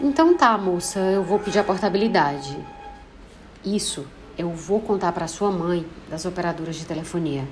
Então tá, moça, eu vou pedir a portabilidade. Isso eu vou contar para sua mãe das operadoras de telefonia.